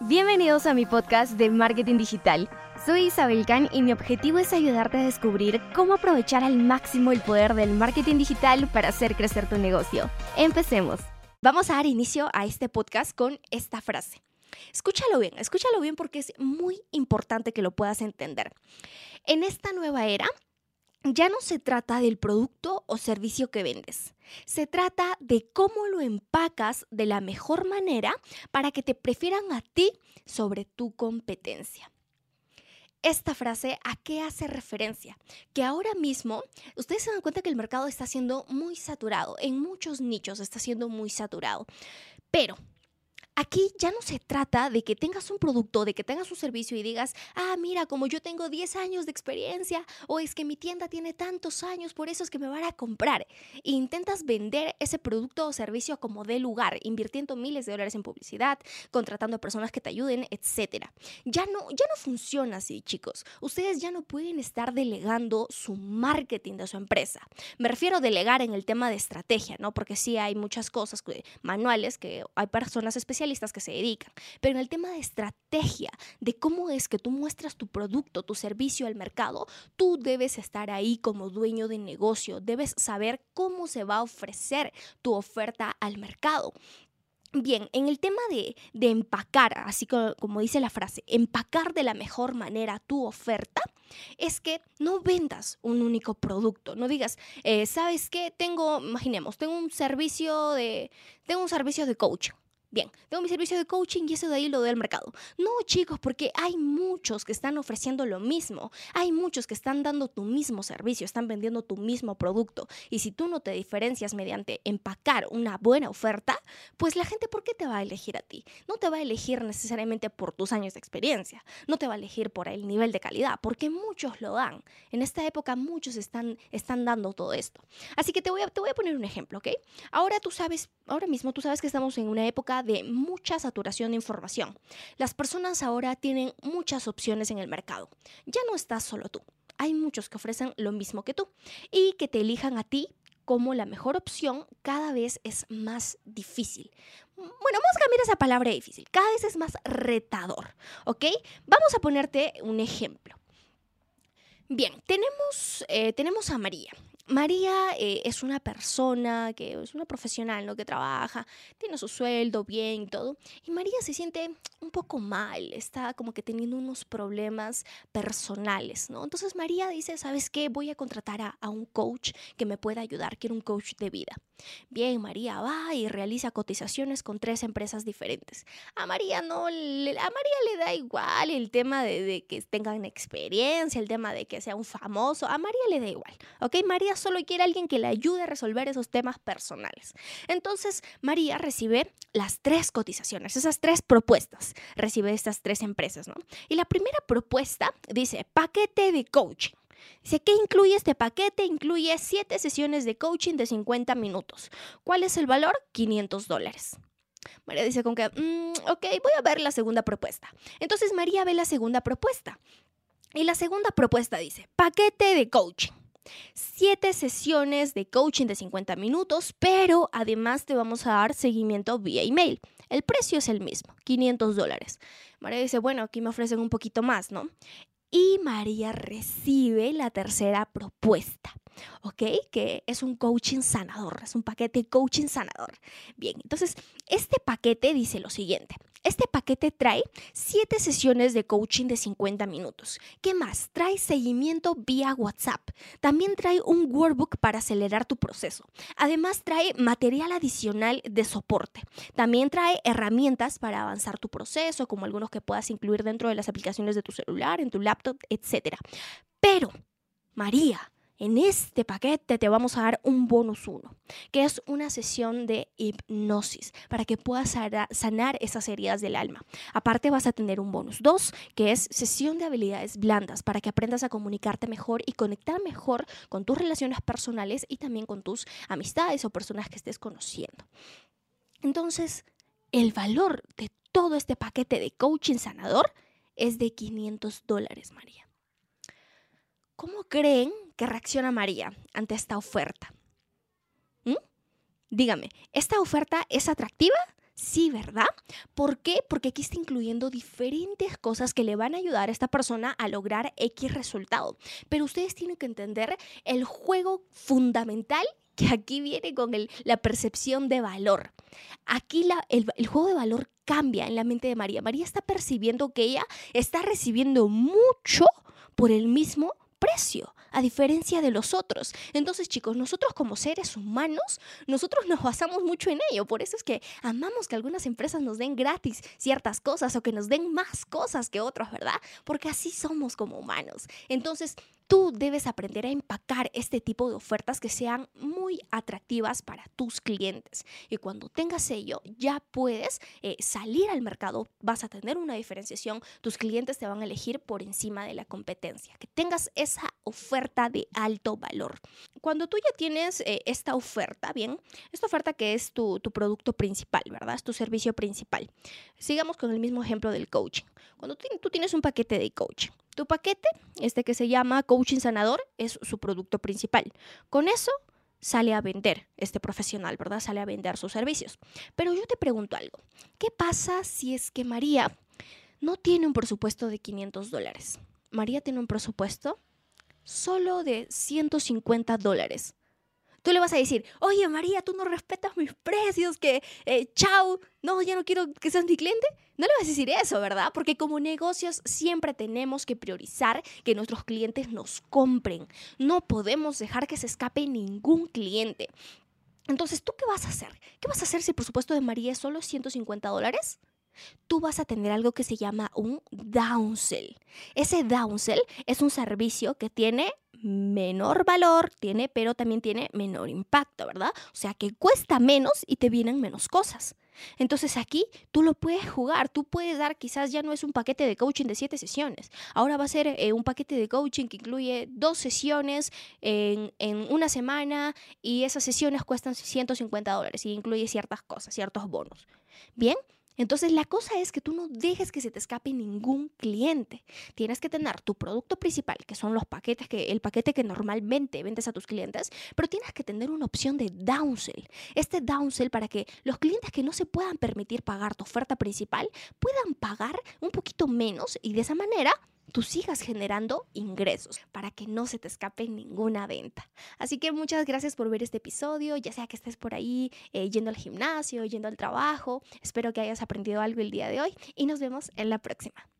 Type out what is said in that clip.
Bienvenidos a mi podcast de Marketing Digital. Soy Isabel Can y mi objetivo es ayudarte a descubrir cómo aprovechar al máximo el poder del marketing digital para hacer crecer tu negocio. Empecemos. Vamos a dar inicio a este podcast con esta frase. Escúchalo bien, escúchalo bien porque es muy importante que lo puedas entender. En esta nueva era, ya no se trata del producto o servicio que vendes. Se trata de cómo lo empacas de la mejor manera para que te prefieran a ti sobre tu competencia. Esta frase, ¿a qué hace referencia? Que ahora mismo ustedes se dan cuenta que el mercado está siendo muy saturado, en muchos nichos está siendo muy saturado, pero Aquí ya no se trata de que tengas un producto, de que tengas un servicio y digas, ah, mira, como yo tengo 10 años de experiencia o es que mi tienda tiene tantos años, por eso es que me van a comprar. E intentas vender ese producto o servicio como de lugar, invirtiendo miles de dólares en publicidad, contratando a personas que te ayuden, etc. Ya no, ya no funciona así, chicos. Ustedes ya no pueden estar delegando su marketing de su empresa. Me refiero a delegar en el tema de estrategia, ¿no? Porque sí hay muchas cosas manuales que hay personas especiales que se dedican, pero en el tema de estrategia, de cómo es que tú muestras tu producto, tu servicio al mercado, tú debes estar ahí como dueño de negocio, debes saber cómo se va a ofrecer tu oferta al mercado. Bien, en el tema de, empacar, así como, dice la frase, empacar de la mejor manera tu oferta, es que no vendas un único producto. No digas, eh, ¿sabes qué? Tengo, imaginemos, tengo un servicio de, tengo un servicio de coaching. Bien, tengo mi servicio de coaching y eso de ahí lo doy al mercado. No, chicos, porque hay muchos que están ofreciendo lo mismo. Hay muchos que están dando tu mismo servicio, están vendiendo tu mismo producto. Y si tú no te diferencias mediante empacar una buena oferta, pues la gente, ¿por qué te va a elegir a ti? No te va a elegir necesariamente por tus años de experiencia. No te va a elegir por el nivel de calidad, porque muchos lo dan. En esta época muchos están, están dando todo esto. Así que te voy, a, te voy a poner un ejemplo, ¿ok? Ahora tú sabes, ahora mismo tú sabes que estamos en una época de mucha saturación de información. Las personas ahora tienen muchas opciones en el mercado. Ya no estás solo tú. Hay muchos que ofrecen lo mismo que tú y que te elijan a ti como la mejor opción cada vez es más difícil. Bueno, vamos a cambiar esa palabra difícil. Cada vez es más retador, ¿ok? Vamos a ponerte un ejemplo. Bien, tenemos, eh, tenemos a María. María eh, es una persona que es una profesional, ¿no? Que trabaja, tiene su sueldo bien y todo. Y María se siente un poco mal, está como que teniendo unos problemas personales, ¿no? Entonces María dice, ¿sabes qué? Voy a contratar a, un coach que me pueda ayudar, quiero un coach de vida. Bien, María va y realiza cotizaciones con tres empresas diferentes. A María no, a María le da igual el tema de, de que tengan experiencia, el tema de que sea un famoso, a María le da igual, ¿ok? María solo quiere alguien que le ayude a resolver esos temas personales. Entonces, María recibe las tres cotizaciones, esas tres propuestas, recibe estas tres empresas, ¿no? Y la primera propuesta dice paquete de coaching. Dice, ¿qué incluye este paquete? Incluye siete sesiones de coaching de 50 minutos. ¿Cuál es el valor? 500 dólares. María dice con que, mm, ok, voy a ver la segunda propuesta. Entonces María ve la segunda propuesta. Y la segunda propuesta dice, paquete de coaching. Siete sesiones de coaching de 50 minutos, pero además te vamos a dar seguimiento vía email. El precio es el mismo, 500 dólares. María dice, bueno, aquí me ofrecen un poquito más, ¿no? Y María recibe la tercera propuesta, ¿ok? Que es un coaching sanador, es un paquete coaching sanador. Bien, entonces, este paquete dice lo siguiente. Este paquete trae 7 sesiones de coaching de 50 minutos. ¿Qué más? Trae seguimiento vía WhatsApp. También trae un workbook para acelerar tu proceso. Además trae material adicional de soporte. También trae herramientas para avanzar tu proceso, como algunos que puedas incluir dentro de las aplicaciones de tu celular, en tu laptop, etc. Pero, María, en este paquete te vamos a dar un bonus 1, que es una sesión de hipnosis para que puedas sanar esas heridas del alma. Aparte vas a tener un bonus 2, que es sesión de habilidades blandas para que aprendas a comunicarte mejor y conectar mejor con tus relaciones personales y también con tus amistades o personas que estés conociendo. Entonces, el valor de todo este paquete de coaching sanador es de 500 dólares, María. ¿Cómo creen que reacciona María ante esta oferta? ¿Mm? Dígame, ¿esta oferta es atractiva? Sí, ¿verdad? ¿Por qué? Porque aquí está incluyendo diferentes cosas que le van a ayudar a esta persona a lograr X resultado. Pero ustedes tienen que entender el juego fundamental que aquí viene con la percepción de valor. Aquí el, el juego de valor cambia en la mente de María. María está percibiendo que ella está recibiendo mucho por el mismo precio, a diferencia de los otros. Entonces, chicos, nosotros como seres humanos, nosotros nos basamos mucho en ello. Por eso es que amamos que algunas empresas nos den gratis ciertas cosas o que nos den más cosas que otros, ¿verdad? Porque así somos como humanos. Entonces, Tú debes aprender a empacar este tipo de ofertas que sean muy atractivas para tus clientes. Y cuando tengas ello, ya puedes eh, salir al mercado, vas a tener una diferenciación, tus clientes te van a elegir por encima de la competencia. Que tengas esa oferta de alto valor. Cuando tú ya tienes eh, esta oferta, bien, esta oferta que es tu, tu producto principal, ¿verdad? Es tu servicio principal. Sigamos con el mismo ejemplo del coaching. Cuando tú tienes un paquete de coaching, tu paquete, este que se llama Coaching Sanador, es su producto principal. Con eso sale a vender este profesional, ¿verdad? Sale a vender sus servicios. Pero yo te pregunto algo. ¿Qué pasa si es que María no tiene un presupuesto de 500 dólares? María tiene un presupuesto solo de 150 dólares. Tú le vas a decir, oye María, tú no respetas mis precios, que eh, chao, no, ya no quiero que seas mi cliente. No le vas a decir eso, ¿verdad? Porque como negocios siempre tenemos que priorizar que nuestros clientes nos compren. No podemos dejar que se escape ningún cliente. Entonces, ¿tú qué vas a hacer? ¿Qué vas a hacer si el presupuesto de María es solo 150 dólares? tú vas a tener algo que se llama un downsell. Ese downsell es un servicio que tiene menor valor tiene, pero también tiene menor impacto, ¿verdad? O sea que cuesta menos y te vienen menos cosas. Entonces aquí tú lo puedes jugar, tú puedes dar, quizás ya no es un paquete de coaching de siete sesiones, ahora va a ser eh, un paquete de coaching que incluye dos sesiones en, en, una semana y esas sesiones cuestan 150 dólares y incluye ciertas cosas, ciertos bonos. Bien, entonces la cosa es que tú no dejes que se te escape ningún cliente. Tienes que tener tu producto principal, que son los paquetes que el paquete que normalmente vendes a tus clientes, pero tienes que tener una opción de downsell. Este downsell para que los clientes que no se puedan permitir pagar tu oferta principal puedan pagar un poquito menos y de esa manera tú sigas generando ingresos para que no se te escape ninguna venta. Así que muchas gracias por ver este episodio, ya sea que estés por ahí eh, yendo al gimnasio, yendo al trabajo. Espero que hayas aprendido algo el día de hoy y nos vemos en la próxima.